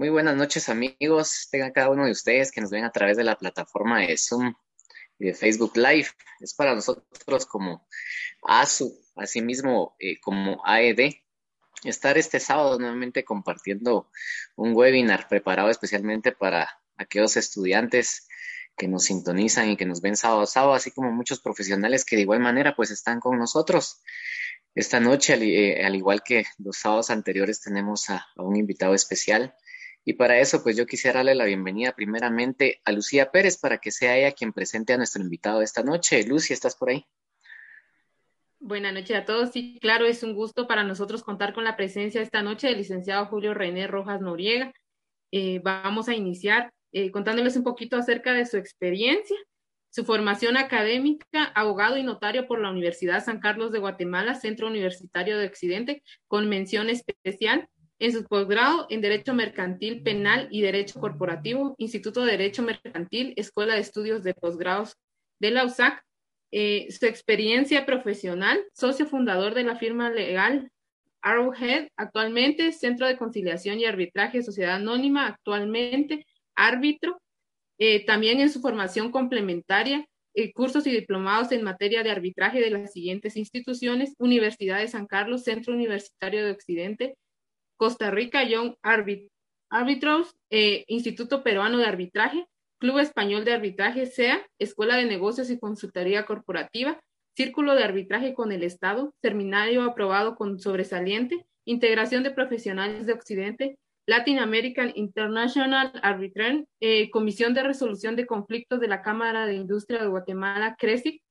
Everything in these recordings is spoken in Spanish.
Muy buenas noches amigos, tengan cada uno de ustedes que nos ven a través de la plataforma de Zoom y de Facebook Live. Es para nosotros como ASU, asimismo eh, como AED, estar este sábado nuevamente compartiendo un webinar preparado especialmente para aquellos estudiantes que nos sintonizan y que nos ven sábado a sábado, así como muchos profesionales que de igual manera pues están con nosotros. Esta noche, al, eh, igual que los sábados anteriores, tenemos a, un invitado especial. Y para eso, pues yo quisiera darle la bienvenida primeramente a Lucía Pérez para que sea ella quien presente a nuestro invitado esta noche. Lucy, ¿estás por ahí? Buenas noches a todos. Sí, claro, es un gusto para nosotros contar con la presencia esta noche del licenciado Julio René Rojas Noriega. Eh, vamos a iniciar eh, contándoles un poquito acerca de su experiencia su formación académica, abogado y notario por la Universidad San Carlos de Guatemala, Centro Universitario de Occidente, con mención especial. En su posgrado en Derecho Mercantil Penal y Derecho Corporativo, Instituto de Derecho Mercantil, Escuela de Estudios de Posgrados de la USAC. Eh, su experiencia profesional, socio fundador de la firma legal Arrowhead, actualmente Centro de Conciliación y Arbitraje Sociedad Anónima, actualmente árbitro, eh, también en su formación complementaria, eh, cursos y diplomados en materia de arbitraje de las siguientes instituciones, Universidad de San Carlos, Centro Universitario de Occidente, Costa Rica, Young Arbitros, eh, Instituto Peruano de Arbitraje, Club Español de Arbitraje, SEA, Escuela de Negocios y Consultoría Corporativa, Círculo de Arbitraje con el Estado, Seminario aprobado con sobresaliente, Integración de Profesionales de Occidente, Latin American International Arbitration, eh, Comisión de Resolución de Conflictos de la Cámara de Industria de Guatemala, CRESIC,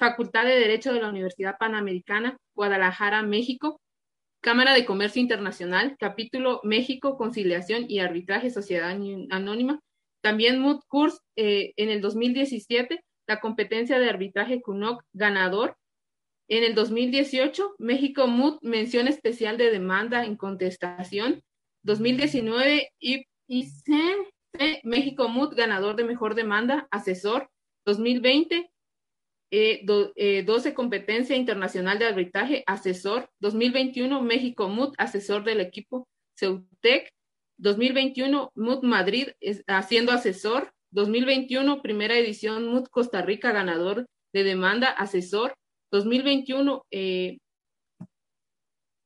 Facultad de Derecho de la Universidad Panamericana, Guadalajara, México, Cámara de Comercio Internacional, capítulo México, Conciliación y Arbitraje Sociedad Anónima. También Mood Course eh, en el 2017, la competencia de arbitraje CUNOC ganador. En el 2018, México Mood, mención especial de demanda en contestación. 2019, IC, México Mood, ganador de mejor demanda, asesor. 2020, 12 eh, eh, competencia internacional de arbitraje, asesor. 2021, México Mood, asesor del equipo Ceutec. 2021, Mood Madrid, haciendo asesor. 2021, primera edición Mood Costa Rica, ganador de demanda, asesor. 2021, eh,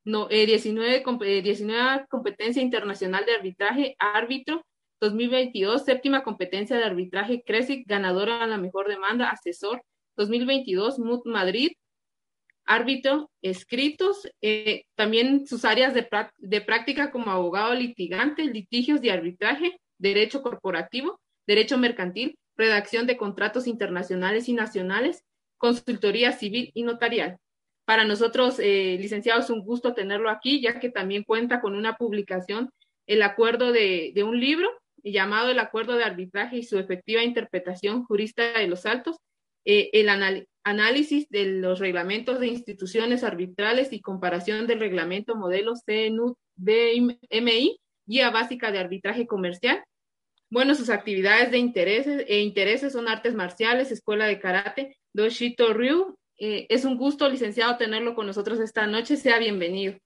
no, 19, eh, 19 eh, competencia internacional de arbitraje, árbitro, 2022, séptima competencia de arbitraje, CRESIC, ganadora a la mejor demanda, asesor, 2022, MUT Madrid, árbitro, escritos, eh, también sus áreas de, de práctica como abogado litigante, litigios de arbitraje, derecho corporativo, derecho mercantil, redacción de contratos internacionales y nacionales, consultoría civil y notarial. Para nosotros, eh, licenciados, es un gusto tenerlo aquí, ya que también cuenta con una publicación, el acuerdo de, un libro llamado El Acuerdo de Arbitraje y su efectiva interpretación jurista de los altos, eh, el análisis de los reglamentos de instituciones arbitrales y comparación del reglamento modelo CNU-BMI, guía básica de arbitraje comercial. Bueno, sus actividades de intereses e intereses son artes marciales, escuela de karate, Doshito Ryu, eh, es un gusto, licenciado, tenerlo con nosotros esta noche. Sea bienvenido.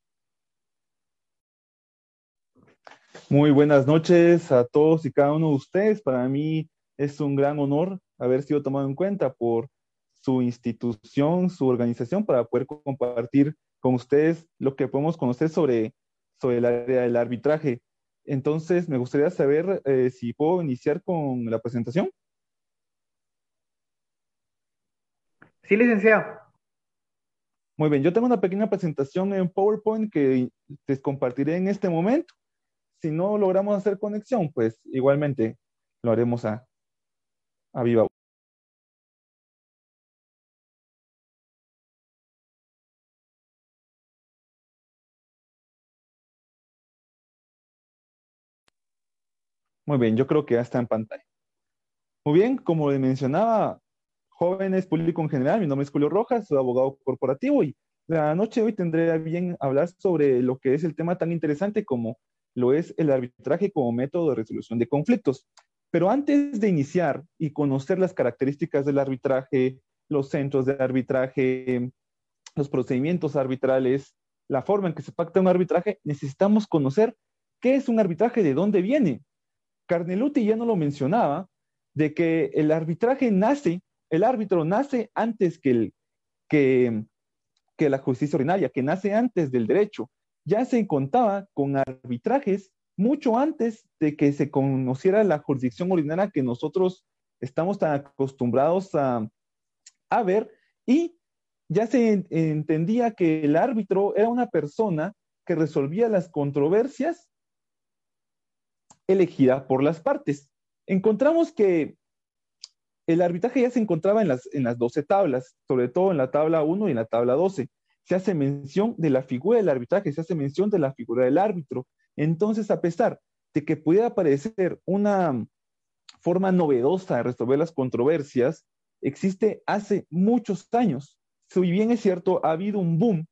Muy buenas noches a todos y cada uno de ustedes. Para mí es un gran honor haber sido tomado en cuenta por su institución, su organización, para poder compartir con ustedes lo que podemos conocer sobre, sobre el área del arbitraje. Entonces, me gustaría saber eh, si puedo iniciar con la presentación. Sí, licenciado. Muy bien, yo tengo una pequeña presentación en PowerPoint que les compartiré en este momento. Si no logramos hacer conexión, pues igualmente lo haremos a, a viva Muy bien, yo creo que ya está en pantalla. Muy bien, como le mencionaba, jóvenes, público en general. Mi nombre es Julio Rojas, soy abogado corporativo y la noche de hoy tendré bien hablar sobre lo que es el tema tan interesante como lo es el arbitraje como método de resolución de conflictos. Pero antes de iniciar y conocer las características del arbitraje, los centros de arbitraje, los procedimientos arbitrales, la forma en que se pacta un arbitraje, necesitamos conocer ¿qué es un arbitraje? ¿De dónde viene? Carneluti ya no lo mencionaba, de que el arbitraje nace, el árbitro nace antes que, que la justicia ordinaria, que nace antes del derecho. Ya se contaba con arbitrajes mucho antes de que se conociera la jurisdicción ordinaria que nosotros estamos tan acostumbrados a, ver y ya se entendía que el árbitro era una persona que resolvía las controversias elegida por las partes. Encontramos que el arbitraje ya se encontraba en las, en las 12 tablas, sobre todo en la tabla 1 y en la tabla 12. Se hace mención de la figura del arbitraje, se hace mención de la figura del árbitro. Entonces, a pesar de que pudiera parecer una forma novedosa de resolver las controversias, existe hace muchos años. Si bien es cierto, ha habido un boom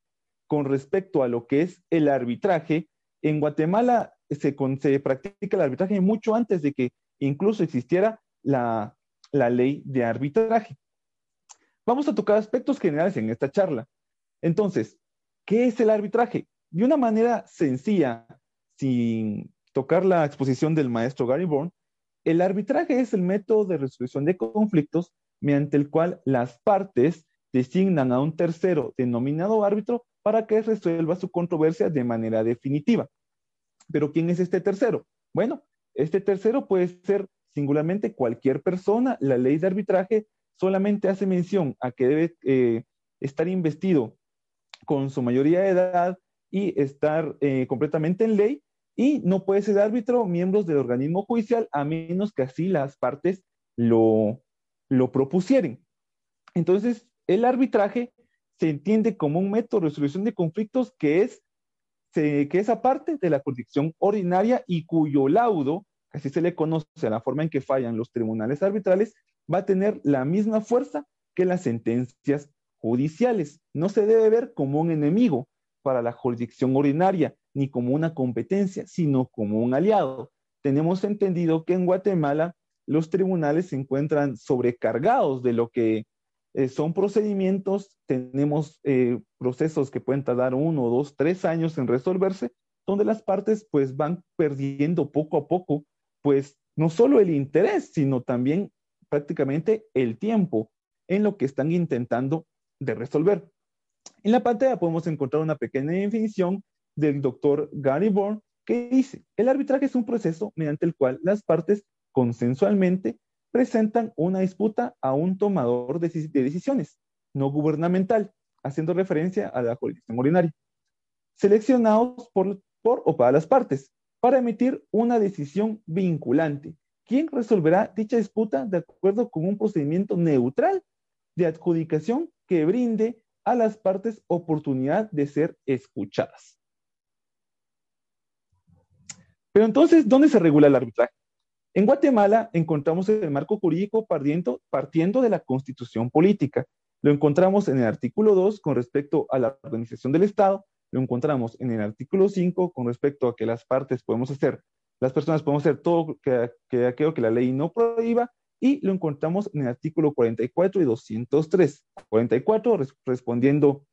con respecto a lo que es el arbitraje. En Guatemala se, se practica el arbitraje mucho antes de que incluso existiera la, la ley de arbitraje. Vamos a tocar aspectos generales en esta charla. Entonces, ¿qué es el arbitraje? De una manera sencilla, sin tocar la exposición del maestro Gary Bourne, el arbitraje es el método de resolución de conflictos mediante el cual las partes designan a un tercero denominado árbitro para que resuelva su controversia de manera definitiva. Pero ¿quién es este tercero? Bueno, este tercero puede ser singularmente cualquier persona. La ley de arbitraje solamente hace mención a que debe eh, estar investido con su mayoría de edad y estar eh, completamente en ley y no puede ser árbitro miembros del organismo judicial a menos que así las partes lo, lo propusieren. Entonces, el arbitraje se entiende como un método de resolución de conflictos que es, que es aparte de la jurisdicción ordinaria y cuyo laudo, así se le conoce a la forma en que fallan los tribunales arbitrales, va a tener la misma fuerza que las sentencias judiciales. No se debe ver como un enemigo para la jurisdicción ordinaria ni como una competencia, sino como un aliado. Tenemos entendido que en Guatemala los tribunales se encuentran sobrecargados de lo que eh, son procedimientos, tenemos eh, procesos que pueden tardar uno, dos, tres años en resolverse, donde las partes pues van perdiendo poco a poco, pues no solo el interés, sino también prácticamente el tiempo en lo que están intentando de resolver. En la pantalla podemos encontrar una pequeña definición del doctor Gary Bourne que dice, el arbitraje es un proceso mediante el cual las partes consensualmente presentan una disputa a un tomador de, decisiones no gubernamental, haciendo referencia a la jurisdicción ordinaria, seleccionados por, por o para las partes, para emitir una decisión vinculante, ¿Quién resolverá dicha disputa de acuerdo con un procedimiento neutral de adjudicación que brinde a las partes oportunidad de ser escuchadas. Pero entonces, ¿dónde se regula el arbitraje? En Guatemala encontramos el marco jurídico partiendo, partiendo de la constitución política. Lo encontramos en el artículo 2 con respecto a la organización del Estado, lo encontramos en el artículo 5 con respecto a que las partes podemos hacer, las personas podemos hacer todo que, que aquello que la ley no prohíba, y lo encontramos en el artículo 44 y 203. 44 respondiendo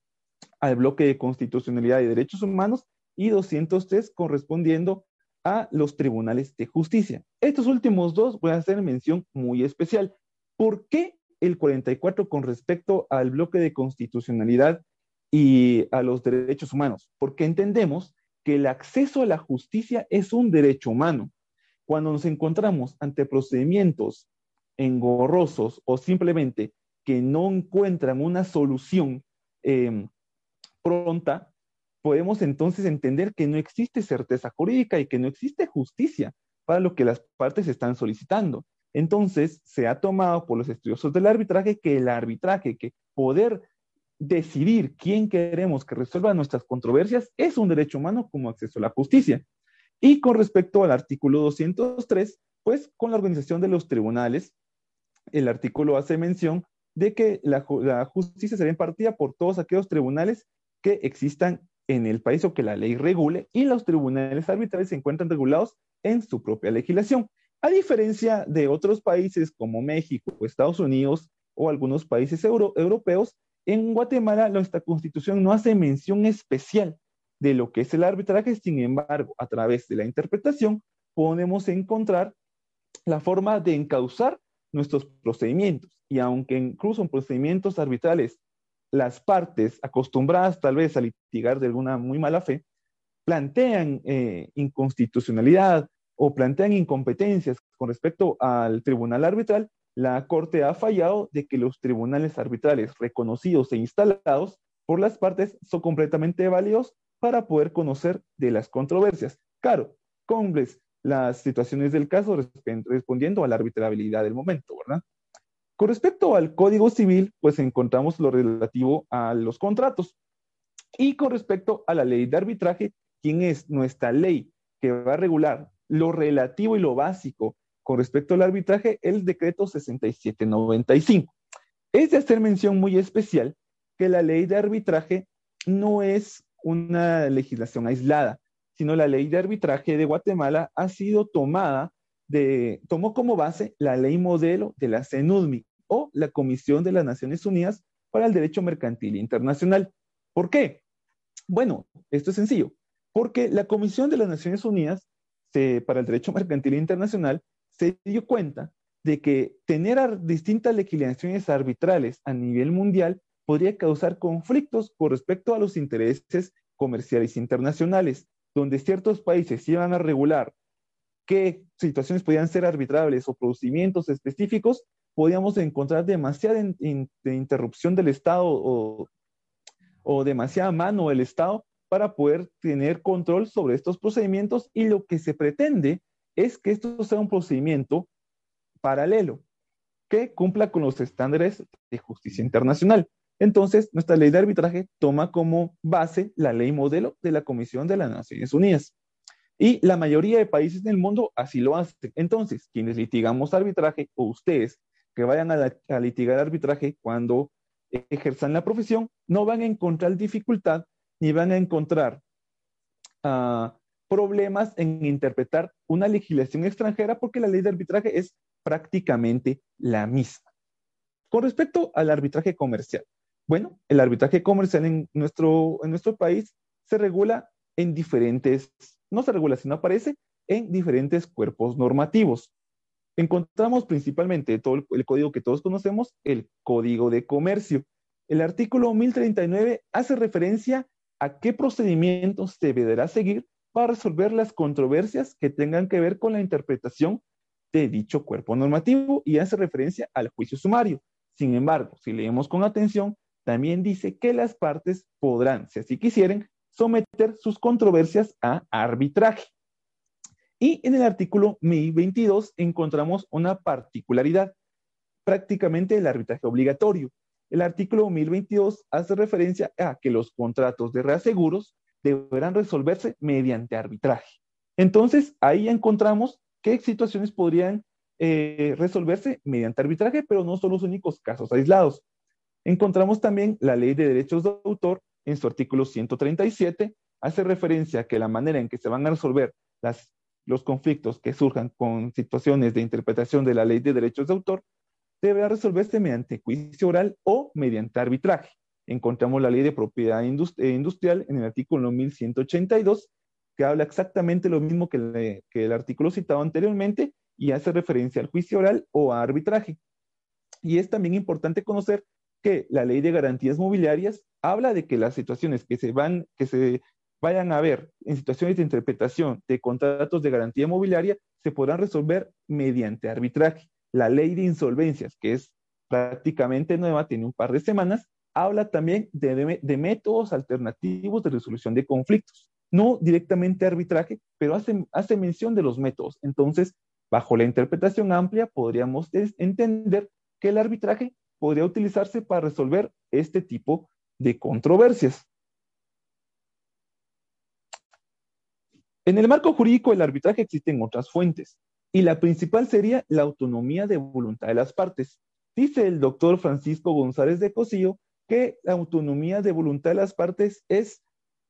al bloque de constitucionalidad y derechos humanos y 203 correspondiendo a los tribunales de justicia. Estos últimos dos voy a hacer mención muy especial. ¿Por qué el 44 con respecto al bloque de constitucionalidad y a los derechos humanos? Porque entendemos que el acceso a la justicia es un derecho humano. Cuando nos encontramos ante procedimientos engorrosos o simplemente que no encuentran una solución em, pronta, podemos entonces entender que no existe certeza jurídica y que no existe justicia para lo que las partes están solicitando. Entonces, se ha tomado por los estudiosos del arbitraje que el arbitraje, que poder decidir quién queremos que resuelva nuestras controversias es un derecho humano como acceso a la justicia. Y con respecto al artículo 203, pues con la organización de los tribunales, el artículo hace mención de que la, la justicia será impartida por todos aquellos tribunales que existan en el país o que la ley regule y los tribunales arbitrales se encuentran regulados en su propia legislación. A diferencia de otros países como México Estados Unidos o algunos países europeos, en Guatemala nuestra constitución no hace mención especial de lo que es el arbitraje, sin embargo, a través de la interpretación podemos encontrar la forma de encauzar nuestros procedimientos. Y aunque incluso en procedimientos arbitrales las partes acostumbradas tal vez a litigar de alguna muy mala fe, plantean eh, inconstitucionalidad o plantean incompetencias con respecto al tribunal arbitral, la Corte ha fallado de que los tribunales arbitrales reconocidos e instalados por las partes son completamente válidos para poder conocer de las controversias. Claro, con las situaciones del caso respondiendo a la arbitrabilidad del momento, ¿verdad? Con respecto al Código Civil, pues encontramos lo relativo a los contratos. Y con respecto a la ley de arbitraje, ¿quién es nuestra ley que va a regular lo relativo y lo básico con respecto al arbitraje? El decreto 6795. Es de hacer mención muy especial que la ley de arbitraje no es una legislación aislada, sino la ley de arbitraje de Guatemala ha sido tomada tomó como base la ley modelo de la CENUDMI o la Comisión de las Naciones Unidas para el Derecho Mercantil Internacional. ¿Por qué? Bueno, esto es sencillo, porque la Comisión de las Naciones Unidas para el Derecho Mercantil Internacional se dio cuenta de que tener distintas legislaciones arbitrales a nivel mundial podría causar conflictos con respecto a los intereses comerciales internacionales, donde ciertos países iban a regular qué situaciones podían ser arbitrables o procedimientos específicos, podíamos encontrar demasiada interrupción del Estado o, o demasiada mano del Estado para poder tener control sobre estos procedimientos y lo que se pretende es que esto sea un procedimiento paralelo que cumpla con los estándares de justicia internacional. Entonces, nuestra ley de arbitraje toma como base la ley modelo de la Comisión de las Naciones Unidas. Y la mayoría de países del mundo así lo hacen. Entonces, quienes litigamos arbitraje o ustedes que vayan a, litigar arbitraje cuando ejerzan la profesión, no van a encontrar dificultad ni van a encontrar ah, problemas en interpretar una legislación extranjera porque la ley de arbitraje es prácticamente la misma. Con respecto al arbitraje comercial, bueno, el arbitraje comercial en nuestro, en nuestro país se regula en diferentes, no se regula, sino aparece en diferentes cuerpos normativos. Encontramos principalmente todo el, código que todos conocemos, el Código de Comercio. El artículo 1039 hace referencia a qué procedimientos deberá seguir para resolver las controversias que tengan que ver con la interpretación de dicho cuerpo normativo y hace referencia al juicio sumario. Sin embargo, si leemos con atención, también dice que las partes podrán, si así quisieren, someter sus controversias a arbitraje. Y en el artículo 1022 encontramos una particularidad, prácticamente el arbitraje obligatorio. El artículo 1022 hace referencia a que los contratos de reaseguros deberán resolverse mediante arbitraje. Entonces, ahí encontramos qué situaciones podrían eh, resolverse mediante arbitraje, pero no son los únicos casos aislados. Encontramos también la ley de derechos de autor en su artículo 137, hace referencia a que la manera en que se van a resolver los conflictos que surjan con situaciones de interpretación de la ley de derechos de autor deberá resolverse mediante juicio oral o mediante arbitraje. Encontramos la ley de propiedad eh, industrial en el artículo 1182, que habla exactamente lo mismo que, que el artículo citado anteriormente y hace referencia al juicio oral o a arbitraje. Y es también importante conocer que la ley de garantías mobiliarias habla de que las situaciones que se van, que se vayan a ver en situaciones de interpretación de contratos de garantía mobiliaria se podrán resolver mediante arbitraje. La ley de insolvencias, que es prácticamente nueva, tiene un par de semanas, habla también de, de métodos alternativos de resolución de conflictos. No directamente arbitraje, pero hace, hace mención de los métodos. Entonces, bajo la interpretación amplia, podríamos entender que el arbitraje podría utilizarse para resolver este tipo de controversias. En el marco jurídico del arbitraje existen otras fuentes y la principal sería la autonomía de voluntad de las partes. Dice el doctor Francisco González de Cosillo que la autonomía de voluntad de las partes es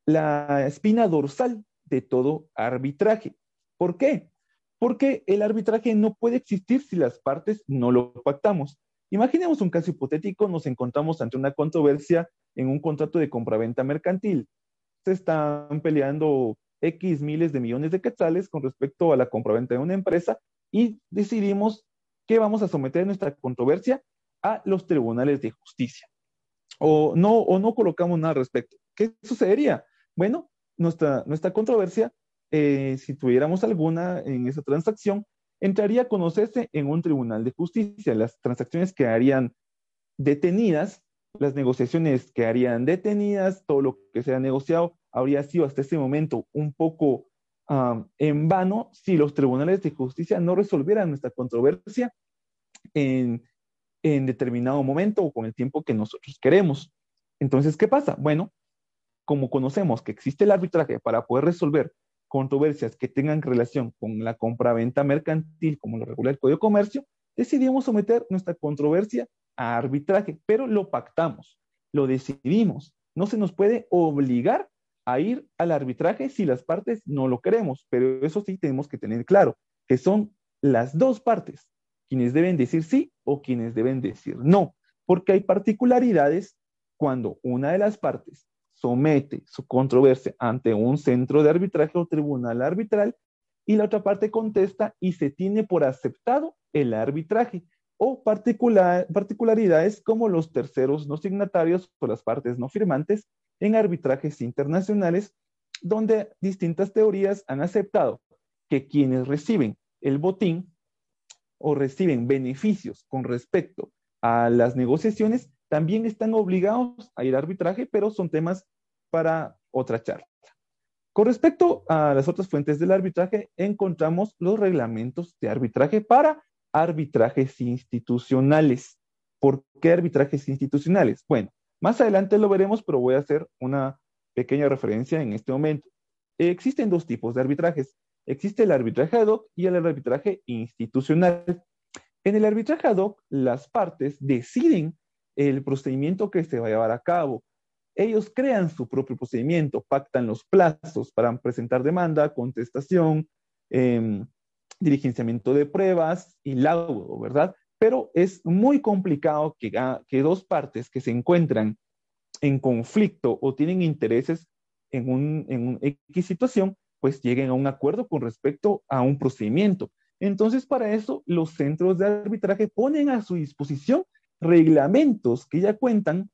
la espina dorsal de todo arbitraje. ¿Por qué? Porque el arbitraje no puede existir si las partes no lo pactamos. Imaginemos un caso hipotético, nos encontramos ante una controversia en un contrato de compraventa mercantil. se están peleando X miles de millones de quetzales con respecto a la compraventa de una empresa y decidimos que vamos a someter nuestra controversia a los tribunales de justicia. O no, o no colocamos nada al respecto. ¿Qué sucedería? Bueno, nuestra, nuestra controversia, eh, si tuviéramos alguna en esa transacción, entraría a conocerse en un tribunal de justicia. Las transacciones quedarían detenidas, las negociaciones quedarían detenidas, todo lo que se ha negociado habría sido hasta ese momento un poco en vano si los tribunales de justicia no resolvieran nuestra controversia en, en determinado momento o con el tiempo que nosotros queremos. Entonces, ¿qué pasa? Bueno, como conocemos que existe el arbitraje para poder resolver controversias que tengan relación con la compra-venta mercantil, como lo regula el Código de Comercio, decidimos someter nuestra controversia a arbitraje, pero lo pactamos, lo decidimos. No se nos puede obligar a ir al arbitraje si las partes no lo queremos, pero eso sí tenemos que tener claro, que son las dos partes quienes deben decir sí o quienes deben decir no, porque hay particularidades cuando una de las partes somete su controversia ante un centro de arbitraje o tribunal arbitral y la otra parte contesta y se tiene por aceptado el arbitraje o particularidades como los terceros no signatarios o las partes no firmantes en arbitrajes internacionales donde distintas teorías han aceptado que quienes reciben el botín o reciben beneficios con respecto a las negociaciones también están obligados a ir a arbitraje, pero son temas para otra charla. Con respecto a las otras fuentes del arbitraje, encontramos los reglamentos de arbitraje para arbitrajes institucionales. ¿Por qué arbitrajes institucionales? Bueno, más adelante lo veremos, pero voy a hacer una pequeña referencia en este momento. Existen dos tipos de arbitrajes. Existe el arbitraje ad hoc y el arbitraje institucional. En el arbitraje ad hoc, las partes deciden el procedimiento que se va a llevar a cabo. Ellos crean su propio procedimiento, pactan los plazos para presentar demanda, contestación, eh, diligenciamiento de pruebas y laudo, ¿verdad? Pero es muy complicado que, que dos partes que se encuentran en conflicto o tienen intereses en un, en un X situación, pues lleguen a un acuerdo con respecto a un procedimiento. Entonces, para eso, los centros de arbitraje ponen a su disposición reglamentos que ya cuentan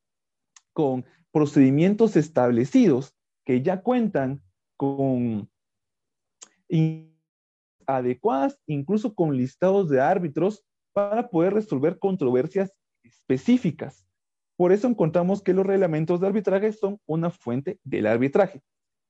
con procedimientos establecidos, que ya cuentan con adecuadas, incluso con listados de árbitros para poder resolver controversias específicas. Por eso encontramos que los reglamentos de arbitraje son una fuente del arbitraje.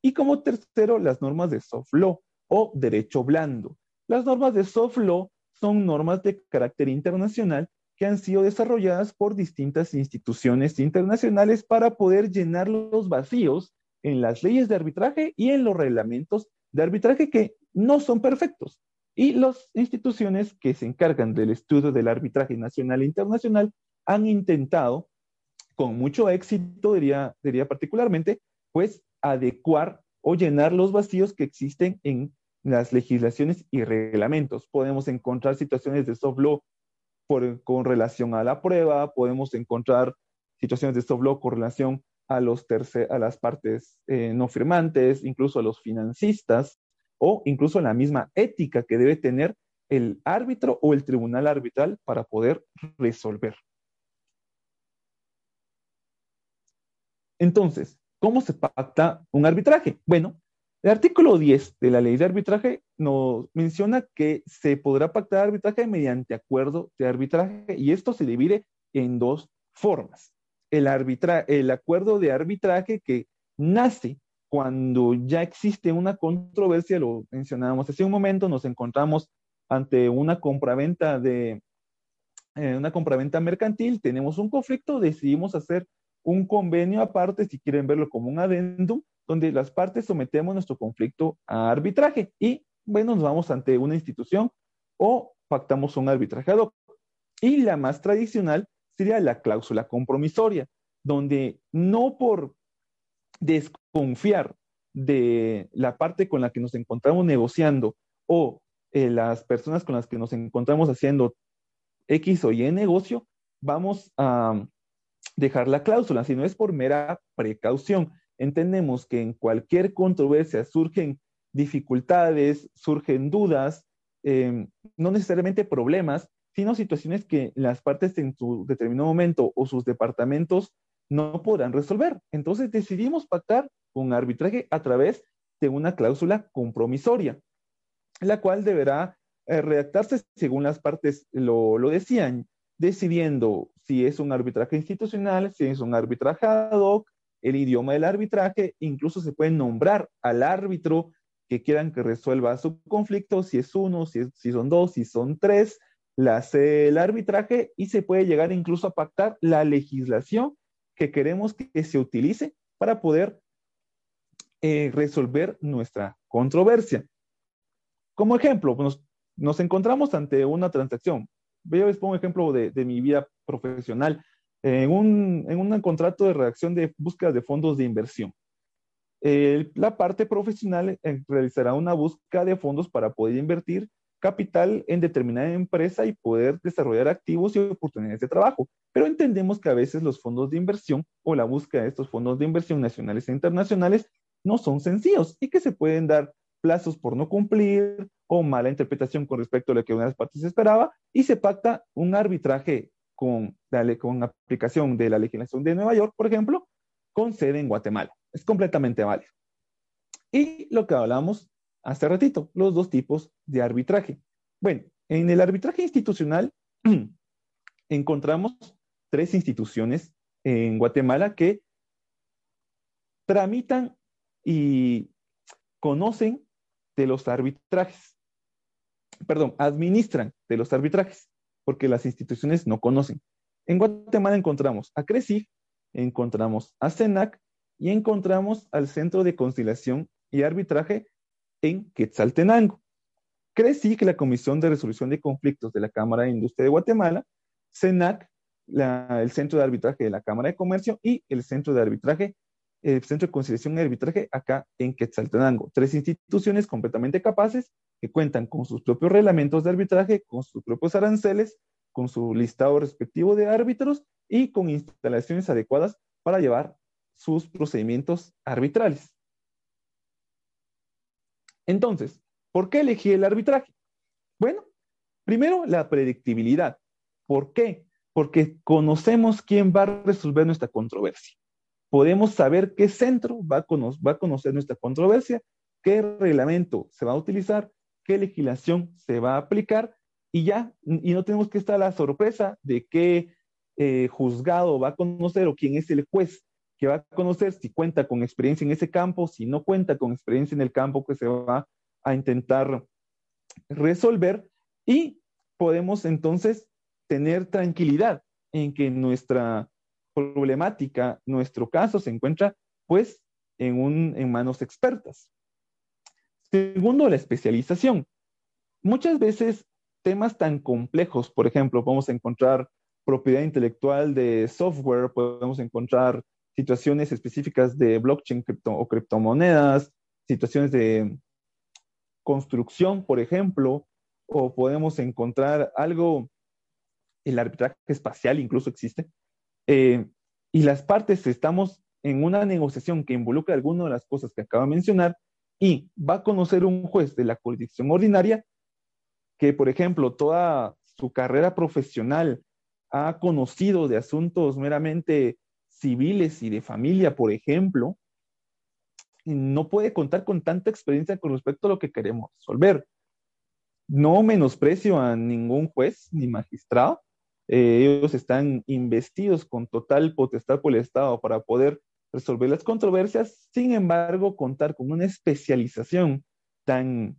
Y como tercero, las normas de soft law o derecho blando. Las normas de soft law son normas de carácter internacional que han sido desarrolladas por distintas instituciones internacionales para poder llenar los vacíos en las leyes de arbitraje y en los reglamentos de arbitraje que no son perfectos. Y las instituciones que se encargan del estudio del arbitraje nacional e internacional han intentado, con mucho éxito, diría, diría particularmente, pues adecuar o llenar los vacíos que existen en las legislaciones y reglamentos. Podemos encontrar situaciones de soft law con relación a la prueba, podemos encontrar situaciones de soft con relación a, los a las partes eh, no firmantes, incluso a los financistas, o incluso la misma ética que debe tener el árbitro o el tribunal arbitral para poder resolver. Entonces, ¿cómo se pacta un arbitraje? Bueno, el artículo 10 de la ley de arbitraje nos menciona que se podrá pactar arbitraje mediante acuerdo de arbitraje y esto se divide en dos formas. El, acuerdo de arbitraje que nace cuando ya existe una controversia, lo mencionábamos hace un momento, nos encontramos ante una compraventa de eh, una compraventa mercantil, tenemos un conflicto, decidimos hacer un convenio aparte, si quieren verlo como un adendum, donde las partes sometemos nuestro conflicto a arbitraje y, bueno, nos vamos ante una institución o pactamos un arbitraje Y la más tradicional sería la cláusula compromisoria, donde no por desconfiar de la parte con la que nos encontramos negociando o eh, las personas con las que nos encontramos haciendo X o Y negocio, vamos a dejar la cláusula, si no es por mera precaución. Entendemos que en cualquier controversia surgen dificultades, surgen dudas, em, no necesariamente problemas, sino situaciones que las partes en su determinado momento o sus departamentos no podrán resolver. Entonces decidimos pactar un arbitraje a través de una cláusula compromisoria, la cual deberá eh, redactarse según las partes lo, lo, decían, decidiendo si es un arbitraje institucional, si es un arbitraje ad hoc, el idioma del arbitraje, incluso se puede nombrar al árbitro que quieran que resuelva su conflicto, si es uno, si, son dos, si son tres, la el arbitraje y se puede llegar incluso a pactar la legislación que queremos que se utilice para poder eh, resolver nuestra controversia. Como ejemplo, nos, nos, encontramos ante una transacción. Yo les pongo ejemplo de, de mi vida profesional en un, en un, contrato de redacción de búsqueda de fondos de inversión. la parte profesional eh, realizará una búsqueda de fondos para poder invertir capital en determinada empresa y poder desarrollar activos y oportunidades de trabajo. Pero entendemos que a veces los fondos de inversión o la búsqueda de estos fondos de inversión nacionales e internacionales no son sencillos y que se pueden dar plazos por no cumplir o mala interpretación con respecto a lo que una de las partes esperaba y se pacta un arbitraje con, aplicación de la legislación de Nueva York, por ejemplo, con sede en Guatemala. Es completamente válido. Y lo que hablamos hace ratito, los dos tipos de arbitraje. Bueno, en el arbitraje institucional encontramos tres instituciones en Guatemala que tramitan y conocen de los arbitrajes. Perdón, administran de los arbitrajes, porque las instituciones no conocen. En Guatemala encontramos a CRECIG, encontramos a CENAC y encontramos al Centro de Conciliación y Arbitraje en Quetzaltenango. CRECIG, la Comisión de Resolución de Conflictos de la Cámara de Industria de Guatemala, CENAC, el Centro de Arbitraje de la Cámara de Comercio y el Centro de Arbitraje el Centro de Conciliación y Arbitraje acá en Quetzaltenango. Tres instituciones completamente capaces que cuentan con sus propios reglamentos de arbitraje, con sus propios aranceles, con su listado respectivo de árbitros y con instalaciones adecuadas para llevar sus procedimientos arbitrales. Entonces, ¿por qué elegí el arbitraje? Bueno, primero la predictibilidad. ¿Por qué? Porque conocemos quién va a resolver nuestra controversia podemos saber qué centro va a, va a conocer nuestra controversia, qué reglamento se va a utilizar, qué legislación se va a aplicar y ya, y no tenemos que estar a la sorpresa de qué eh, juzgado va a conocer o quién es el juez que va a conocer si cuenta con experiencia en ese campo, si no cuenta con experiencia en el campo que se va a intentar resolver y podemos entonces tener tranquilidad en que nuestra problemática, nuestro caso se encuentra pues en, manos expertas. Segundo, la especialización. Muchas veces temas tan complejos, por ejemplo, podemos encontrar propiedad intelectual de software, podemos encontrar situaciones específicas de blockchain o criptomonedas, situaciones de construcción, por ejemplo, o podemos encontrar algo, el arbitraje espacial incluso existe, eh, y las partes estamos en una negociación que involucra alguna de las cosas que acabo de mencionar y va a conocer un juez de la jurisdicción ordinaria que, por ejemplo, toda su carrera profesional ha conocido de asuntos meramente civiles y de familia, por ejemplo, no puede contar con tanta experiencia con respecto a lo que queremos resolver. No menosprecio a ningún juez ni magistrado, eh, ellos están investidos con total potestad por el Estado para poder resolver las controversias, sin embargo, contar con una especialización tan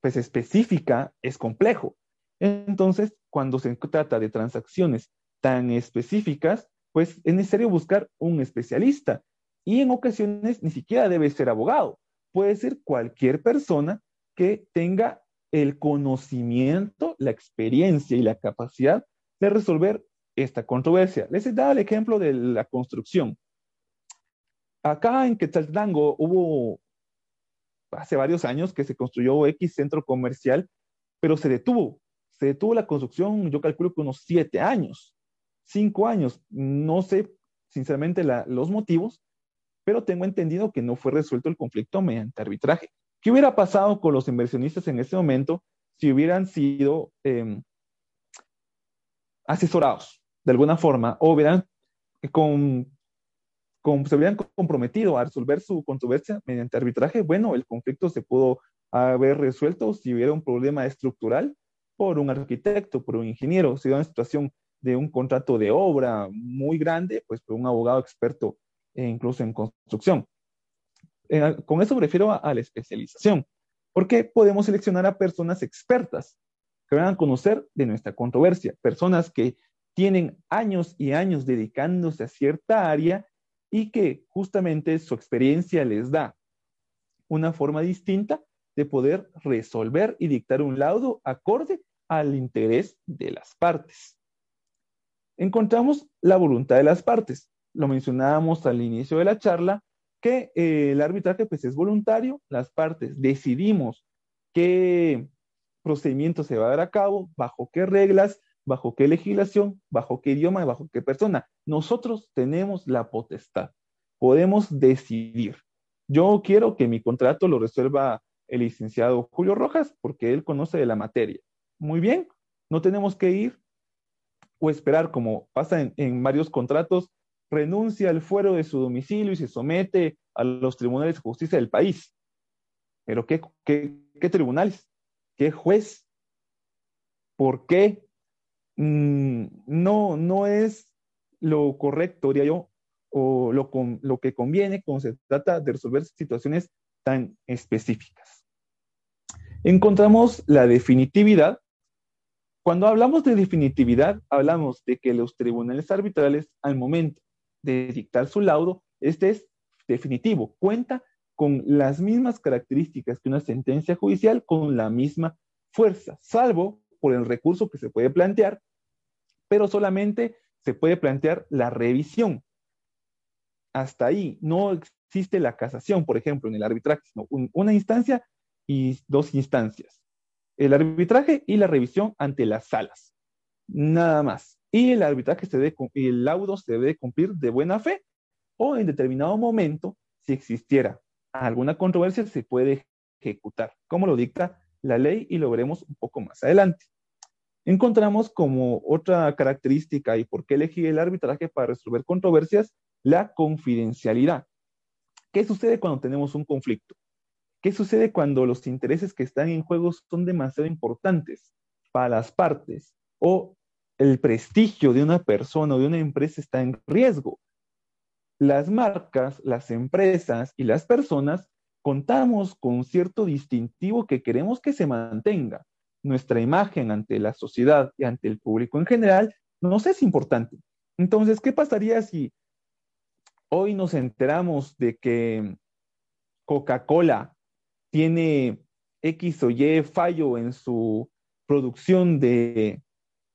pues, específica es complejo. Entonces, cuando se trata de transacciones tan específicas, pues es necesario buscar un especialista y en ocasiones ni siquiera debe ser abogado, puede ser cualquier persona que tenga el conocimiento, la experiencia y la capacidad de resolver esta controversia. Les he dado el ejemplo de la construcción. Acá en Quetzaltenango hubo hace varios años que se construyó X centro comercial, pero se detuvo. Se detuvo la construcción, yo calculo que unos siete años, cinco años. No sé, sinceramente, los motivos, pero tengo entendido que no fue resuelto el conflicto mediante arbitraje. ¿Qué hubiera pasado con los inversionistas en ese momento si hubieran sido em, asesorados de alguna forma o hubieran con, se hubieran comprometido a resolver su controversia mediante arbitraje? Bueno, el conflicto se pudo haber resuelto si hubiera un problema estructural por un arquitecto, por un ingeniero, si hubiera una situación de un contrato de obra muy grande, pues por un abogado experto e incluso en construcción. Eh, con eso me refiero a, la especialización, porque podemos seleccionar a personas expertas que van a conocer de nuestra controversia, personas que tienen años y años dedicándose a cierta área y que justamente su experiencia les da una forma distinta de poder resolver y dictar un laudo acorde al interés de las partes. Encontramos la voluntad de las partes. Lo mencionábamos al inicio de la charla, que eh, el arbitraje pues, es voluntario, las partes decidimos qué procedimiento se va a dar a cabo, bajo qué reglas, bajo qué legislación, bajo qué idioma bajo qué persona. Nosotros tenemos la potestad, podemos decidir. Yo quiero que mi contrato lo resuelva el licenciado Julio Rojas porque él conoce de la materia. Muy bien, no tenemos que ir o esperar como pasa en, varios contratos renuncia al fuero de su domicilio y se somete a los tribunales de justicia del país. Pero ¿qué, qué, tribunales? ¿Qué juez? ¿Por qué? Mm, no, no es lo correcto, diría yo, o lo, lo que conviene cuando se trata de resolver situaciones tan específicas. Encontramos la definitividad cuando hablamos de definitividad, hablamos de que los tribunales arbitrales, al momento de dictar su laudo, este es definitivo, cuenta con las mismas características que una sentencia judicial, con la misma fuerza, salvo por el recurso que se puede plantear, pero solamente se puede plantear la revisión. Hasta ahí no existe la casación, por ejemplo, en el arbitraje, sino una instancia y dos instancias. El arbitraje y la revisión ante las salas. Nada más y el arbitraje se debe, el laudo se debe cumplir de buena fe o en determinado momento, si existiera alguna controversia, se puede ejecutar, como lo dicta la ley y lo veremos un poco más adelante. Encontramos como otra característica y por qué elegir el arbitraje para resolver controversias, la confidencialidad. ¿Qué sucede cuando tenemos un conflicto? ¿Qué sucede cuando los intereses que están en juego son demasiado importantes para las partes o el prestigio de una persona o de una empresa está en riesgo. Las marcas, las empresas y las personas contamos con cierto distintivo que queremos que se mantenga. Nuestra imagen ante la sociedad y ante el público en general nos es importante. Entonces, ¿qué pasaría si hoy nos enteramos de que Coca-Cola tiene X o Y fallo en su producción de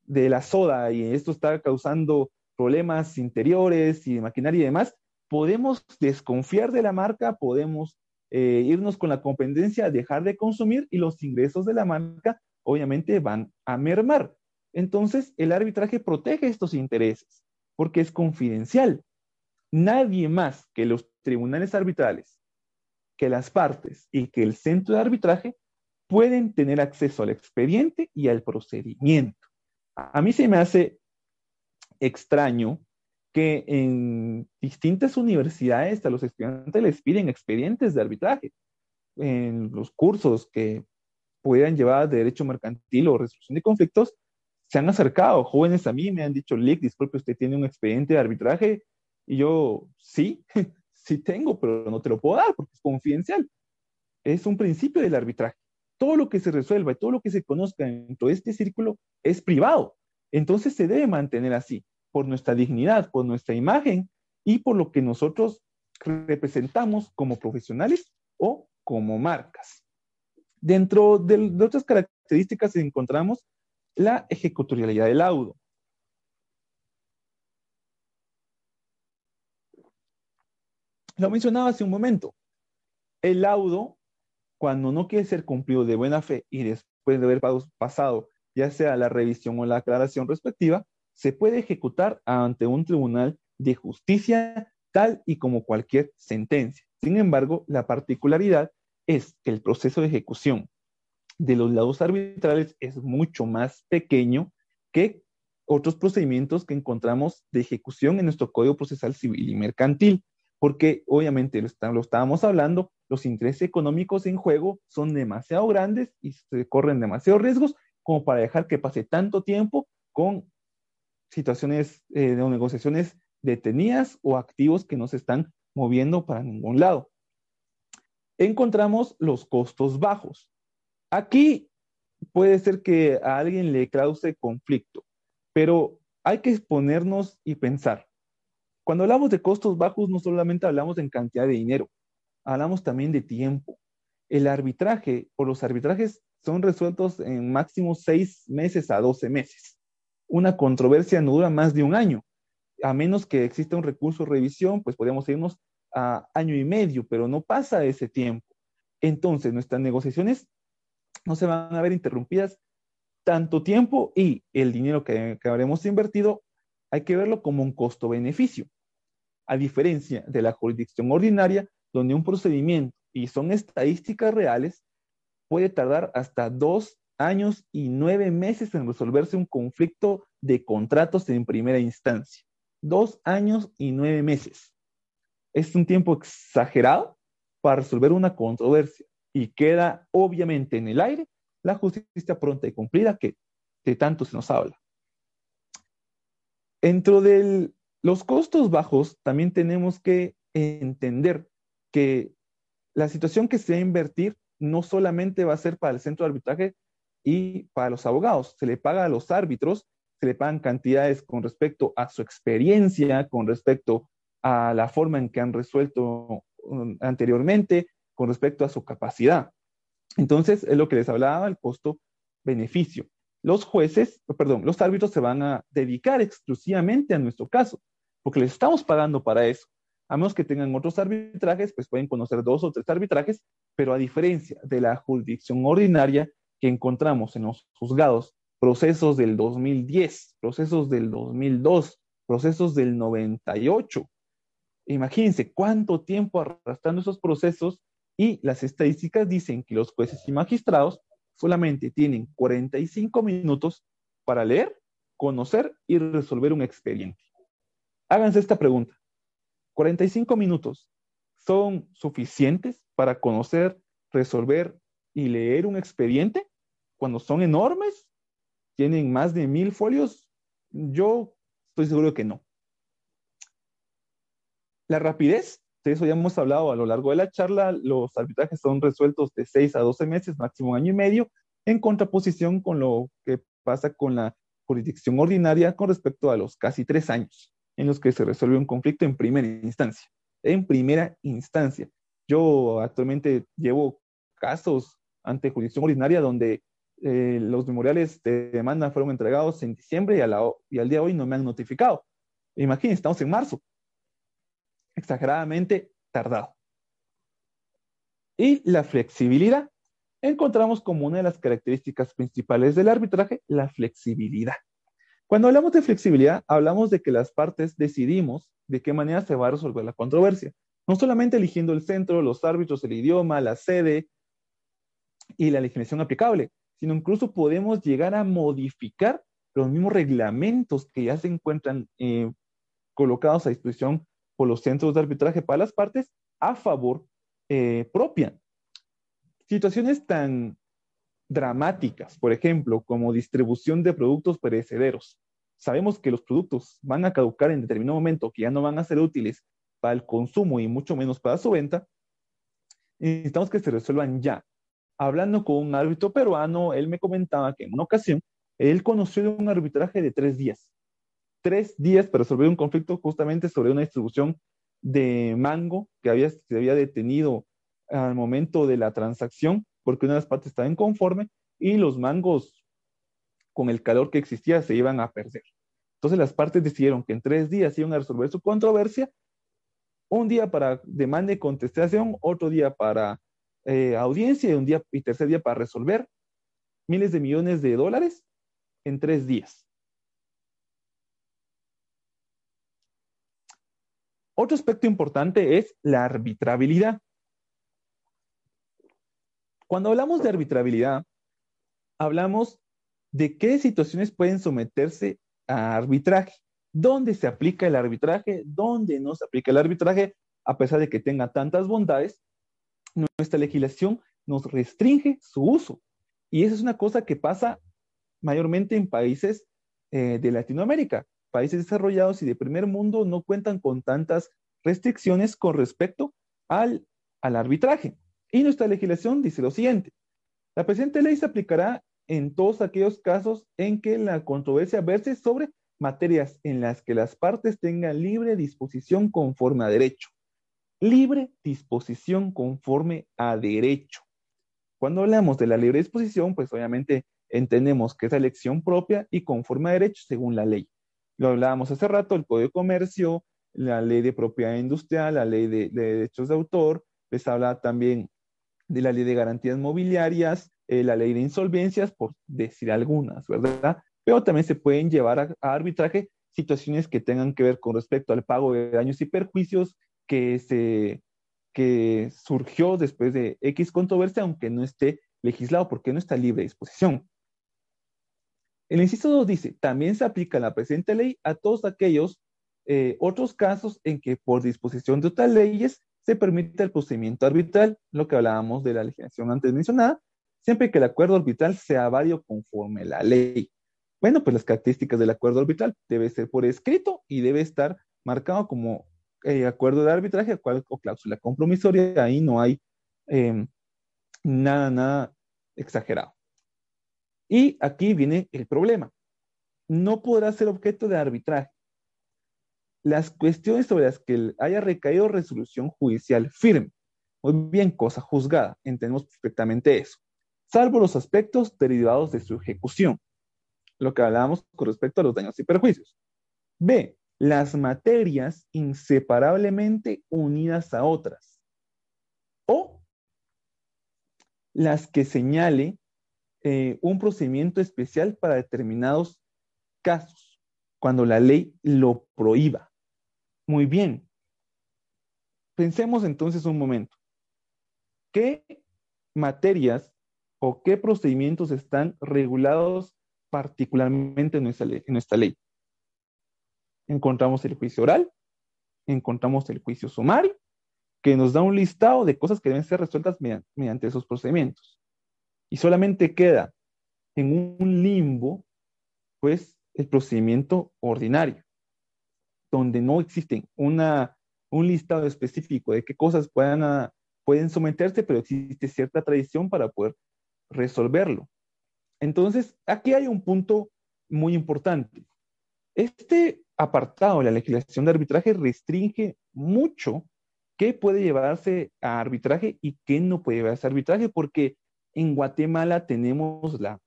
de la soda y esto está causando problemas interiores y de maquinaria y demás, podemos desconfiar de la marca, podemos eh, irnos con la competencia, dejar de consumir y los ingresos de la marca obviamente van a mermar. Entonces, el arbitraje protege estos intereses porque es confidencial. Nadie más que los tribunales arbitrales, que las partes y que el centro de arbitraje pueden tener acceso al expediente y al procedimiento. A mí se me hace extraño que en distintas universidades a los estudiantes les piden expedientes de arbitraje en los cursos que pudieran llevar de derecho mercantil o resolución de conflictos, se han acercado jóvenes a mí, me han dicho, Lick, disculpe, usted tiene un expediente de arbitraje. Y yo, sí, sí tengo, pero no te lo puedo dar porque es confidencial. Es un principio del arbitraje todo lo que se resuelva y todo lo que se conozca dentro de este círculo es privado. Entonces se debe mantener así, por nuestra dignidad, por nuestra imagen y por lo que nosotros representamos como profesionales o como marcas. Dentro de, otras características encontramos la ejecutorialidad del laudo. Lo mencionaba hace un momento. El laudo cuando no quiere ser cumplido de buena fe y después de haber pasado ya sea la revisión o la aclaración respectiva, se puede ejecutar ante un tribunal de justicia tal y como cualquier sentencia. Sin embargo, la particularidad es que el proceso de ejecución de los lados arbitrales es mucho más pequeño que otros procedimientos que encontramos de ejecución en nuestro Código Procesal Civil y Mercantil, porque obviamente lo, lo estábamos hablando, los intereses económicos en juego son demasiado grandes y se corren demasiados riesgos como para dejar que pase tanto tiempo con situaciones eh, de negociaciones detenidas o activos que no se están moviendo para ningún lado. Encontramos los costos bajos. Aquí puede ser que a alguien le cause conflicto, pero hay que exponernos y pensar. Cuando hablamos de costos bajos, no solamente hablamos en cantidad de dinero, hablamos también de tiempo. El arbitraje o los arbitrajes son resueltos en máximo seis meses a doce meses. Una controversia no dura más de un año. A menos que exista un recurso de revisión, pues podríamos irnos a año y medio, pero no pasa ese tiempo. Entonces, nuestras negociaciones no se van a ver interrumpidas tanto tiempo y el dinero que habremos invertido hay que verlo como un costo-beneficio. A diferencia de la jurisdicción ordinaria, donde un procedimiento, y son estadísticas reales, puede tardar hasta dos años y nueve meses en resolverse un conflicto de contratos en primera instancia. Dos años y nueve meses. Es un tiempo exagerado para resolver una controversia y queda obviamente en el aire la justicia pronta y cumplida que de tanto se nos habla. Dentro de los costos bajos, también tenemos que entender que la situación que se va a invertir no solamente va a ser para el centro de arbitraje y para los abogados, se le paga a los árbitros, se le pagan cantidades con respecto a su experiencia, con respecto a la forma en que han resuelto um, anteriormente, con respecto a su capacidad. Entonces, es lo que les hablaba, el costo-beneficio. Los jueces, perdón, los árbitros se van a dedicar exclusivamente a nuestro caso, porque les estamos pagando para eso. A menos que tengan otros arbitrajes, pues pueden conocer dos o tres arbitrajes, pero a diferencia de la jurisdicción ordinaria que encontramos en los juzgados, procesos del 2010, procesos del 2002, procesos del 98. Imagínense cuánto tiempo arrastrando esos procesos y las estadísticas dicen que los jueces y magistrados solamente tienen 45 minutos para leer, conocer y resolver un expediente. Háganse esta pregunta. 45 minutos son suficientes para conocer, resolver y leer un expediente cuando son enormes, tienen más de mil folios. Yo estoy seguro que no. La rapidez, de eso ya hemos hablado a lo largo de la charla, los arbitrajes son resueltos de 6 a 12 meses, máximo un año y medio, en contraposición con lo que pasa con la jurisdicción ordinaria con respecto a los casi tres años en los que se resuelve un conflicto en primera instancia. En primera instancia. Yo actualmente llevo casos ante jurisdicción ordinaria donde eh, los memoriales de demanda fueron entregados en diciembre y, y al día de hoy no me han notificado. Imagínense, estamos en marzo. Exageradamente tardado. Y la flexibilidad. Encontramos como una de las características principales del arbitraje la flexibilidad. Cuando hablamos de flexibilidad, hablamos de que las partes decidimos de qué manera se va a resolver la controversia. No solamente eligiendo el centro, los árbitros, el idioma, la sede y la legislación aplicable, sino incluso podemos llegar a modificar los mismos reglamentos que ya se encuentran eh, colocados a disposición por los centros de arbitraje para las partes a favor eh, propia. Situaciones tan dramáticas, por ejemplo, como distribución de productos perecederos. Sabemos que los productos van a caducar en determinado momento, que ya no van a ser útiles para el consumo y mucho menos para su venta. Necesitamos que se resuelvan ya. Hablando con un árbitro peruano, él me comentaba que en una ocasión él conoció un arbitraje de tres días. Tres días para resolver un conflicto justamente sobre una distribución de mango que había, se había detenido al momento de la transacción porque una de las partes estaba inconforme y los mangos con el calor que existía se iban a perder. Entonces las partes decidieron que en tres días iban a resolver su controversia, un día para demanda y contestación, otro día para eh, audiencia y un día y tercer día para resolver miles de millones de dólares en tres días. Otro aspecto importante es la arbitrabilidad. Cuando hablamos de arbitrabilidad, hablamos de qué situaciones pueden someterse a arbitraje, dónde se aplica el arbitraje, dónde no se aplica el arbitraje, a pesar de que tenga tantas bondades, nuestra legislación nos restringe su uso. Y esa es una cosa que pasa mayormente en países eh, de Latinoamérica. Países desarrollados y de primer mundo no cuentan con tantas restricciones con respecto al, al arbitraje. Y nuestra legislación dice lo siguiente. La presente ley se aplicará en todos aquellos casos en que la controversia verse sobre materias en las que las partes tengan libre disposición conforme a derecho. Libre disposición conforme a derecho. Cuando hablamos de la libre disposición, pues obviamente entendemos que es elección propia y conforme a derecho según la ley. Lo hablábamos hace rato, el Código de Comercio, la ley de propiedad industrial, la ley de, derechos de autor, les habla también de la ley de garantías mobiliarias, eh, la ley de insolvencias, por decir algunas, ¿verdad? Pero también se pueden llevar a, arbitraje situaciones que tengan que ver con respecto al pago de daños y perjuicios que, se, que surgió después de X controversia, aunque no esté legislado, porque no está libre de disposición. El inciso 2 dice, también se aplica la presente ley a todos aquellos eh, otros casos en que por disposición de otras leyes se permite el procedimiento arbitral, lo que hablábamos de la legislación antes mencionada, siempre que el acuerdo arbitral sea válido conforme la ley. Bueno, pues las características del acuerdo arbitral debe ser por escrito y debe estar marcado como eh, acuerdo de arbitraje o cláusula compromisoria. Ahí no hay em, nada, nada exagerado. Y aquí viene el problema. No podrá ser objeto de arbitraje las cuestiones sobre las que haya recaído resolución judicial firme. Muy bien, cosa juzgada, entendemos perfectamente eso, salvo los aspectos derivados de su ejecución, lo que hablábamos con respecto a los daños y perjuicios. B, las materias inseparablemente unidas a otras. O las que señale eh, un procedimiento especial para determinados casos, cuando la ley lo prohíba. Muy bien. Pensemos entonces un momento. ¿Qué materias o qué procedimientos están regulados particularmente en nuestra ley? En ley? Encontramos el juicio oral, encontramos el juicio sumario, que nos da un listado de cosas que deben ser resueltas mediante, mediante esos procedimientos. Y solamente queda en un limbo, pues, el procedimiento ordinario donde no existe una, un listado específico de qué cosas puedan, ah, pueden someterse, pero existe cierta tradición para poder resolverlo. Entonces, aquí hay un punto muy importante. Este apartado de la legislación de arbitraje restringe mucho qué puede llevarse a arbitraje y qué no puede llevarse a arbitraje, porque en Guatemala tenemos la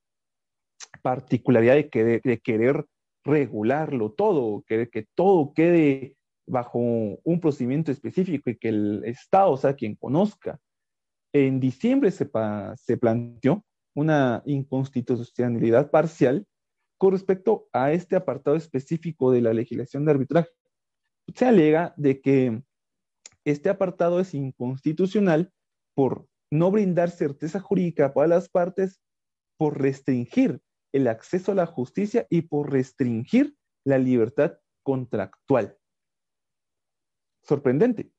particularidad de querer regularlo todo, que, que todo quede bajo un procedimiento específico y que el Estado sea quien conozca. En diciembre se, se planteó una inconstitucionalidad parcial con respecto a este apartado específico de la legislación de arbitraje. Se alega de que este apartado es inconstitucional por no brindar certeza jurídica para las partes, por restringir el acceso a la justicia y por restringir la libertad contractual. Sorprendente.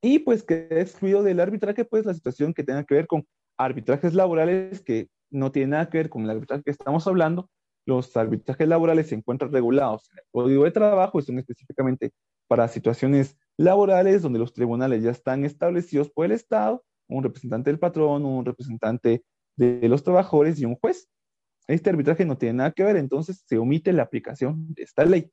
Y pues que excluido del arbitraje, pues la situación que tenga que ver con arbitrajes laborales que no tiene nada que ver con el arbitraje que estamos hablando. Los arbitrajes laborales se encuentran regulados en el Código de Trabajo y son específicamente para situaciones laborales donde los tribunales ya están establecidos por el Estado, un representante del patrón, un representante de los trabajadores y un juez. Este arbitraje no tiene nada que ver, entonces se omite la aplicación de esta ley.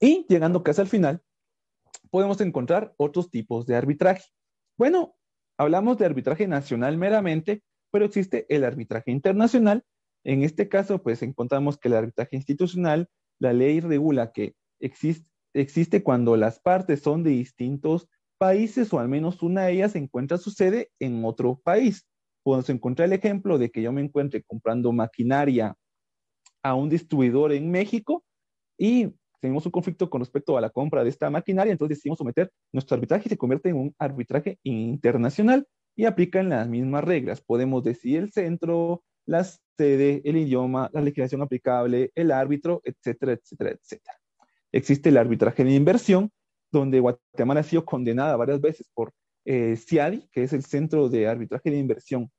Y llegando casi al final, podemos encontrar otros tipos de arbitraje. Bueno, hablamos de arbitraje nacional meramente, pero existe el arbitraje internacional. En este caso, pues encontramos que el arbitraje institucional, la ley regula que existe, existe cuando las partes son de distintos países o al menos una de ellas encuentra su sede en otro país. podemos encontrar el ejemplo de que yo me encuentre comprando maquinaria a un distribuidor en México y tenemos un conflicto con respecto a la compra de esta maquinaria, entonces decidimos someter nuestro arbitraje y se convierte en un arbitraje internacional y aplican las mismas reglas. Podemos decidir el centro, la sede, el idioma, la legislación aplicable, el árbitro, etcétera, etcétera, etcétera. Existe el arbitraje de inversión, donde Guatemala ha sido condenada varias veces por eh, CIADI, que es el Centro de Arbitraje de Inversión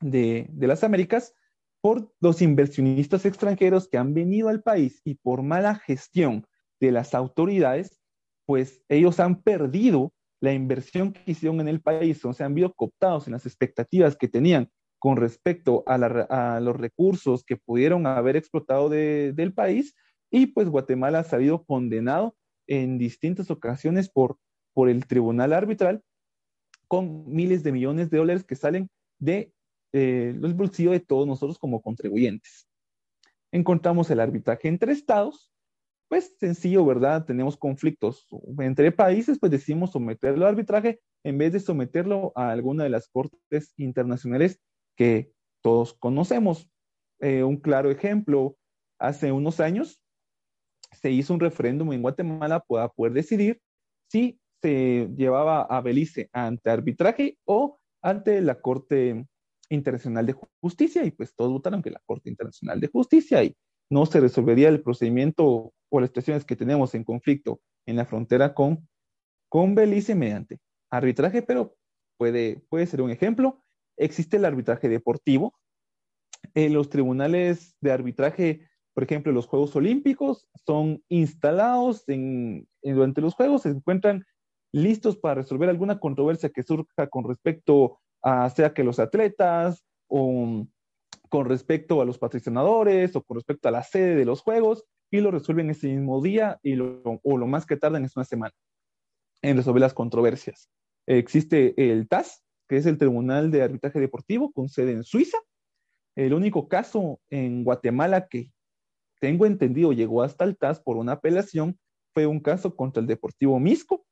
de, de las Américas, por los inversionistas extranjeros que han venido al país y por mala gestión de las autoridades, pues ellos han perdido la inversión que hicieron en el país, o sea, han sido cooptados en las expectativas que tenían con respecto a, los recursos que pudieron haber explotado del país, y pues Guatemala ha salido condenado en distintas ocasiones por, por el tribunal arbitral con miles de millones de dólares que salen de eh, los bolsillos de todos nosotros como contribuyentes. Encontramos el arbitraje entre estados, pues sencillo, ¿verdad? Tenemos conflictos entre países, pues decidimos someterlo al arbitraje en vez de someterlo a alguna de las cortes internacionales que todos conocemos. Eh, un claro ejemplo, hace unos años se hizo un referéndum en Guatemala para poder decidir si se llevaba a Belice ante arbitraje o ante la Corte Internacional de Justicia y pues todos votaron que la Corte Internacional de Justicia y no se resolvería el procedimiento o las situaciones que tenemos en conflicto en la frontera con, con Belice mediante arbitraje, pero puede, puede ser un ejemplo. Existe el arbitraje deportivo. En los tribunales de arbitraje, por ejemplo, los Juegos Olímpicos son instalados en, durante los Juegos, se encuentran listos para resolver alguna controversia que surja con respecto sea que los atletas o con respecto a los patrocinadores o con respecto a la sede de los juegos y lo resuelven ese mismo día y lo, o lo más que tardan es una semana en resolver las controversias. Existe el TAS, que es el Tribunal de Arbitraje Deportivo con sede en Suiza. El único caso en Guatemala que tengo entendido llegó hasta el TAS por una apelación fue un caso contra el Deportivo Misco.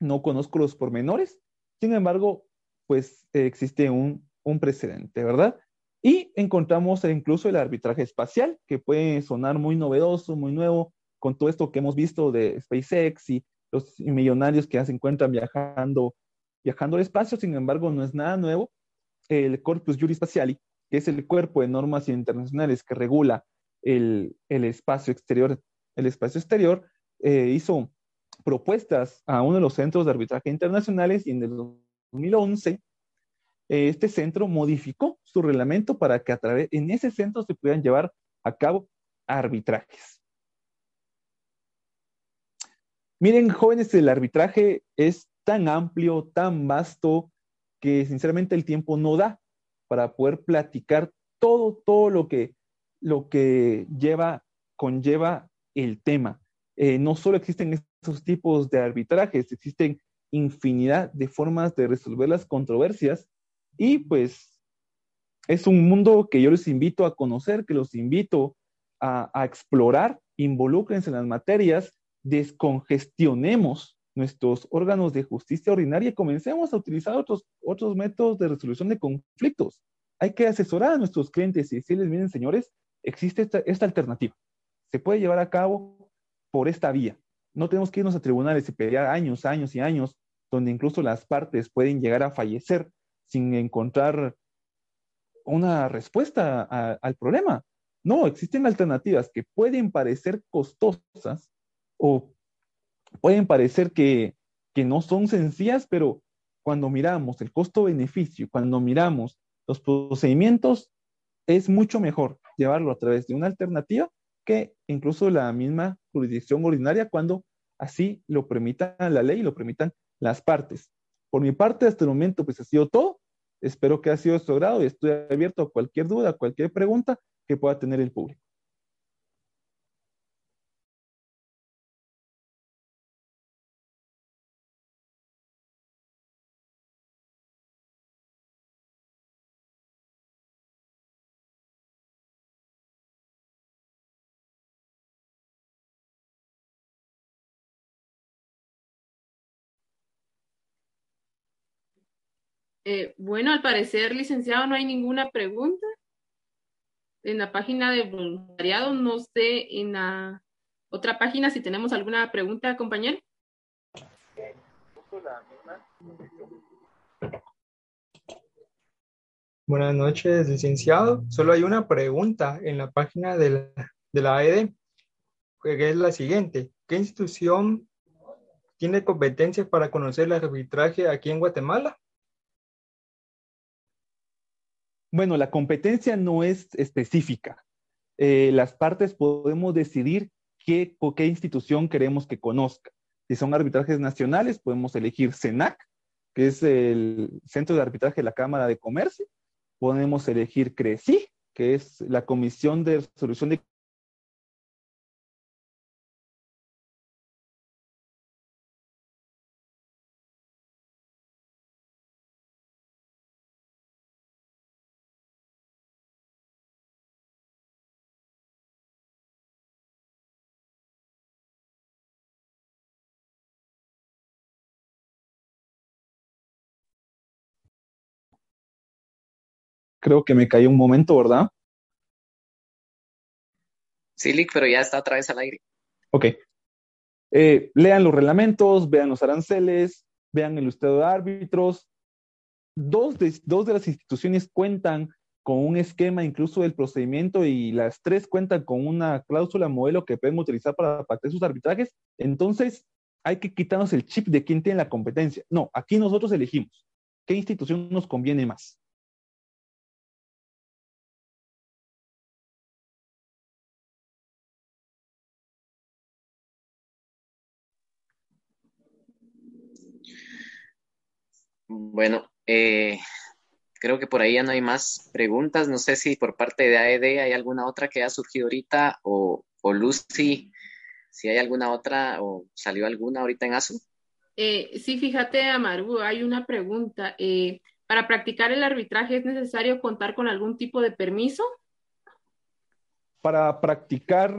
No conozco los pormenores. Sin embargo, pues existe un, precedente, ¿verdad? Y encontramos incluso el arbitraje espacial, que puede sonar muy novedoso, muy nuevo, con todo esto que hemos visto de SpaceX y los millonarios que se encuentran viajando, viajando al espacio, sin embargo, no es nada nuevo. El Corpus Juris Spatiali, que es el cuerpo de normas internacionales que regula el, espacio exterior, el espacio exterior, eh, hizo propuestas a uno de los centros de arbitraje internacionales y en el 2011, este centro modificó su reglamento para que a través, en ese centro se puedan llevar a cabo arbitrajes. Miren, jóvenes, el arbitraje es tan amplio, tan vasto, que sinceramente el tiempo no da para poder platicar todo, todo lo que, lo que lleva, conlleva el tema. Eh, no solo existen estos tipos de arbitrajes, existen infinidad de formas de resolver las controversias y pues es un mundo que yo les invito a conocer, que los invito a, explorar, involúcrense en las materias, descongestionemos nuestros órganos de justicia ordinaria y comencemos a utilizar otros, otros métodos de resolución de conflictos. Hay que asesorar a nuestros clientes y decirles, miren señores, existe esta, esta alternativa. Se puede llevar a cabo por esta vía. No tenemos que irnos a tribunales y pelear años, años y años, donde incluso las partes pueden llegar a fallecer sin encontrar una respuesta al problema. No, existen alternativas que pueden parecer costosas o pueden parecer que, que no son sencillas, pero cuando miramos el costo-beneficio, cuando miramos los procedimientos, es mucho mejor llevarlo a través de una alternativa que incluso la misma jurisdicción ordinaria cuando así lo permita la ley y lo permitan las partes. Por mi parte, hasta el momento, pues ha sido todo. Espero que haya sido de su agrado y estoy abierto a cualquier duda, cualquier pregunta que pueda tener el público. Eh, bueno, al parecer, licenciado, no hay ninguna pregunta. En la página de voluntariado, no sé, en la otra página si tenemos alguna pregunta, compañero. Buenas noches, licenciado. Solo hay una pregunta en la página de la, de la AED, que es la siguiente. ¿Qué institución tiene competencias para conocer el arbitraje aquí en Guatemala? Bueno, la competencia no es específica. Eh, las partes podemos decidir qué, qué institución queremos que conozca. Si son arbitrajes nacionales, podemos elegir CENAC, que es el Centro de Arbitraje de la Cámara de Comercio, podemos elegir CRECI, que es la Comisión de Resolución de Creo que me caí un momento, ¿verdad? Sí, Lick, pero ya está otra vez al aire. Ok. Eh, lean los reglamentos, vean los aranceles, vean el listado de árbitros. Dos de, dos de las instituciones cuentan con un esquema incluso del procedimiento y las tres cuentan con una cláusula modelo que pueden utilizar para pactar sus arbitrajes. Entonces, hay que quitarnos el chip de quién tiene la competencia. No, aquí nosotros elegimos qué institución nos conviene más. Bueno, eh, creo que por ahí ya no hay más preguntas. No sé si por parte de AED hay alguna otra que haya surgido ahorita o, Lucy, si hay alguna otra o salió alguna ahorita en ASU. Eh, sí, fíjate, Amaru, hay una pregunta. Eh, ¿Para practicar el arbitraje es necesario contar con algún tipo de permiso? Para practicar,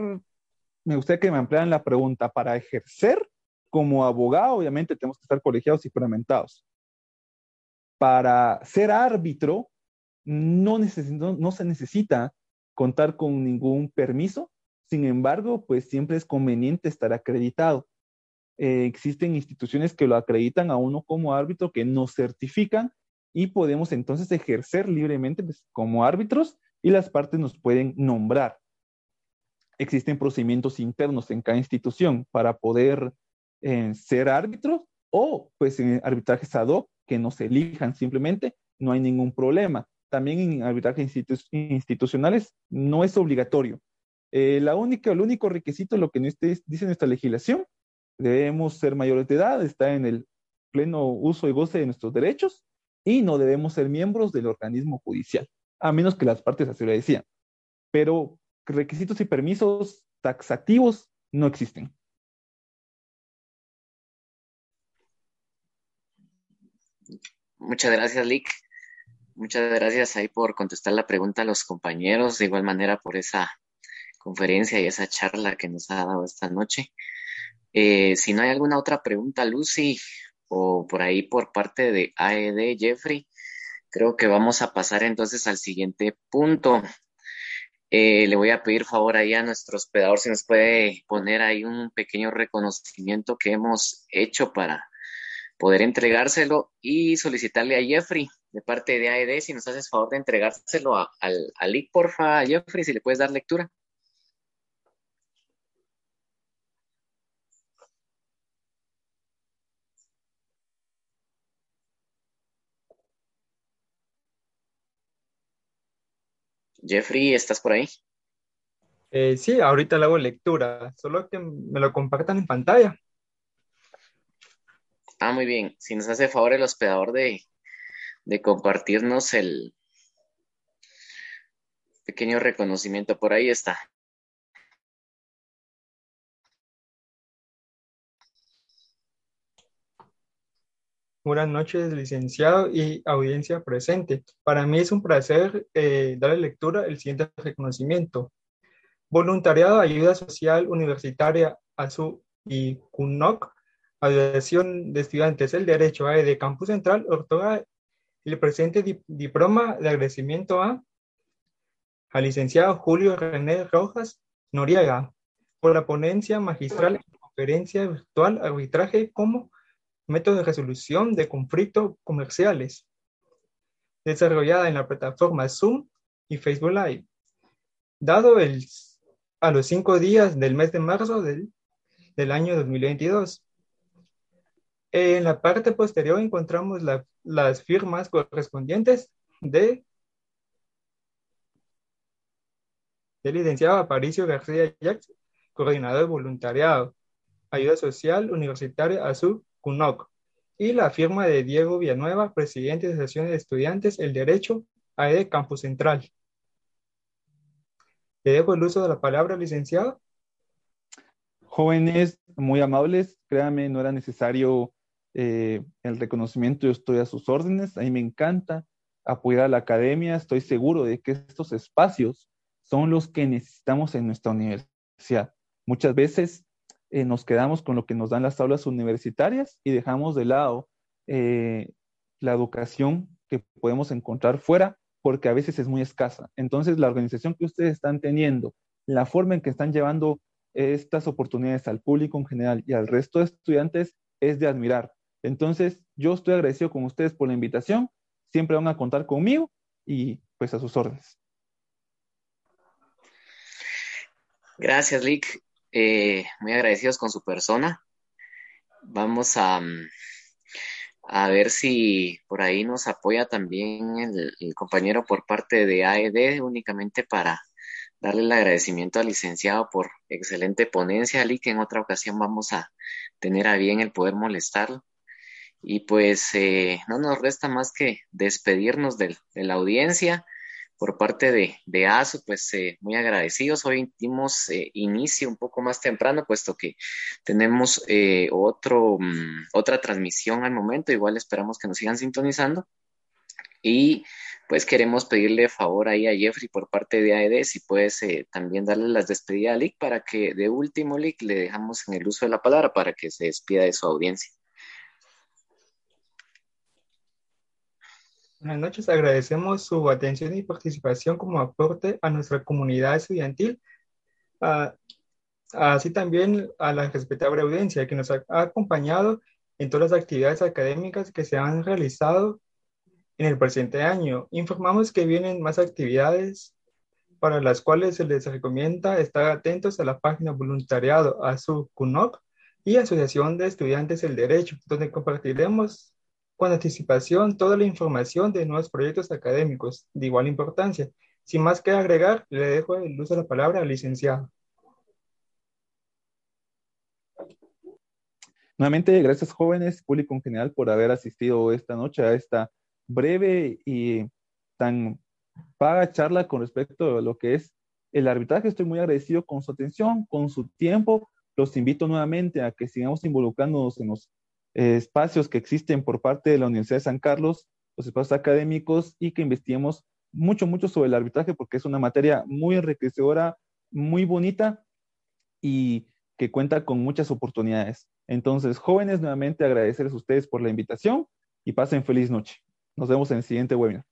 me gustaría que me ampliaran la pregunta. Para ejercer como abogado, obviamente tenemos que estar colegiados y fundamentados para ser árbitro no, se necesita contar con ningún permiso, sin embargo, pues siempre es conveniente estar acreditado. Eh, existen instituciones que lo acreditan a uno como árbitro, que nos certifican y podemos entonces ejercer libremente pues, como árbitros y las partes nos pueden nombrar. Existen procedimientos internos en cada institución para poder eh, ser árbitros o pues en arbitrajes ad hoc que nos elijan simplemente, no hay ningún problema. También en arbitraje institucionales no es obligatorio. Eh, la única, el único requisito, lo que dice nuestra legislación, debemos ser mayores de edad, está en el pleno uso y goce de nuestros derechos y no debemos ser miembros del organismo judicial, a menos que las partes así lo decían. Pero requisitos y permisos taxativos no existen. Muchas gracias, Lick. Muchas gracias ahí por contestar la pregunta a los compañeros, de igual manera por esa conferencia y esa charla que nos ha dado esta noche. Eh, si no hay alguna otra pregunta, Lucy, o por ahí por parte de AED, Jeffrey, creo que vamos a pasar entonces al siguiente punto. Eh, le voy a pedir favor ahí a nuestro hospedador si nos puede poner ahí un pequeño reconocimiento que hemos hecho para poder entregárselo y solicitarle a Jeffrey de parte de AED si nos haces favor de entregárselo a, al, al link, porfa, Jeffrey, si le puedes dar lectura. Jeffrey, ¿estás por ahí? Eh, sí, ahorita le hago lectura, solo que me lo compartan en pantalla. Ah, muy bien. Si nos hace favor el hospedador de, compartirnos el pequeño reconocimiento, por ahí está. Buenas noches, licenciado y audiencia presente. Para mí es un placer eh, darle lectura el siguiente reconocimiento. Voluntariado Ayuda Social Universitaria ASU y CUNOC Asociación de Estudiantes del Derecho de Campus Central otorga el presente diploma de agradecimiento a al licenciado Julio René Rojas Noriega por la ponencia magistral en conferencia virtual arbitraje como método de resolución de conflictos comerciales, desarrollada en la plataforma Zoom y Facebook Live, dado el, a los cinco días del mes de marzo del, del año 2022. En la parte posterior encontramos las firmas correspondientes de licenciado Aparicio García Jackson, coordinador de voluntariado, ayuda social universitaria Azul CUNOC, y la firma de Diego Villanueva, presidente de Asociación de Estudiantes El Derecho, AED Campus Central. Le dejo el uso de la palabra, licenciado. Jóvenes muy amables, créanme, no era necesario eh, el reconocimiento, yo estoy a sus órdenes, a mí me encanta apoyar a la academia, estoy seguro de que estos espacios son los que necesitamos en nuestra universidad. Muchas veces eh, nos quedamos con lo que nos dan las aulas universitarias y dejamos de lado eh, la educación que podemos encontrar fuera porque a veces es muy escasa. Entonces, la organización que ustedes están teniendo, la forma en que están llevando estas oportunidades al público en general y al resto de estudiantes es de admirar. Entonces, yo estoy agradecido con ustedes por la invitación. Siempre van a contar conmigo y pues a sus órdenes. Gracias, Lick. Eh, muy agradecidos con su persona. Vamos a, mm, a ver si por ahí nos apoya también el, compañero por parte de AED, únicamente para darle el agradecimiento al licenciado por excelente ponencia, Lick. En otra ocasión vamos a tener a bien el poder molestarlo. Y pues eh, no nos resta más que despedirnos de la audiencia por parte de, ASU, pues eh, muy agradecidos. Hoy dimos eh, inicio un poco más temprano, puesto que tenemos otro, mm, otra transmisión al momento. Igual esperamos que nos sigan sintonizando. Y pues queremos pedirle favor ahí a Jeffrey por parte de AED, si puedes también darle las despedidas a Lick para que de último Lick le dejamos en el uso de la palabra para que se despida de su audiencia. Buenas noches, agradecemos su atención y participación como aporte a nuestra comunidad estudiantil, así también a la respetable audiencia que nos ha, acompañado en todas las actividades académicas que se han realizado en el presente año. Informamos que vienen más actividades para las cuales se les recomienda estar atentos a la página voluntariado a su CUNOC y Asociación de Estudiantes del Derecho, donde compartiremos con anticipación toda la información de nuevos proyectos académicos de igual importancia. Sin más que agregar, le dejo el uso de la palabra al licenciado. Nuevamente, gracias jóvenes, público en general, por haber asistido esta noche a esta breve y tan paga charla con respecto a lo que es el arbitraje. Estoy muy agradecido con su atención, con su tiempo. Los invito nuevamente a que sigamos involucrándonos en los espacios que existen por parte de la Universidad de San Carlos, los espacios académicos y que investiguemos mucho, mucho sobre el arbitraje porque es una materia muy enriquecedora, muy bonita y que cuenta con muchas oportunidades. Entonces, jóvenes, nuevamente agradecerles a ustedes por la invitación y pasen feliz noche. Nos vemos en el siguiente webinar.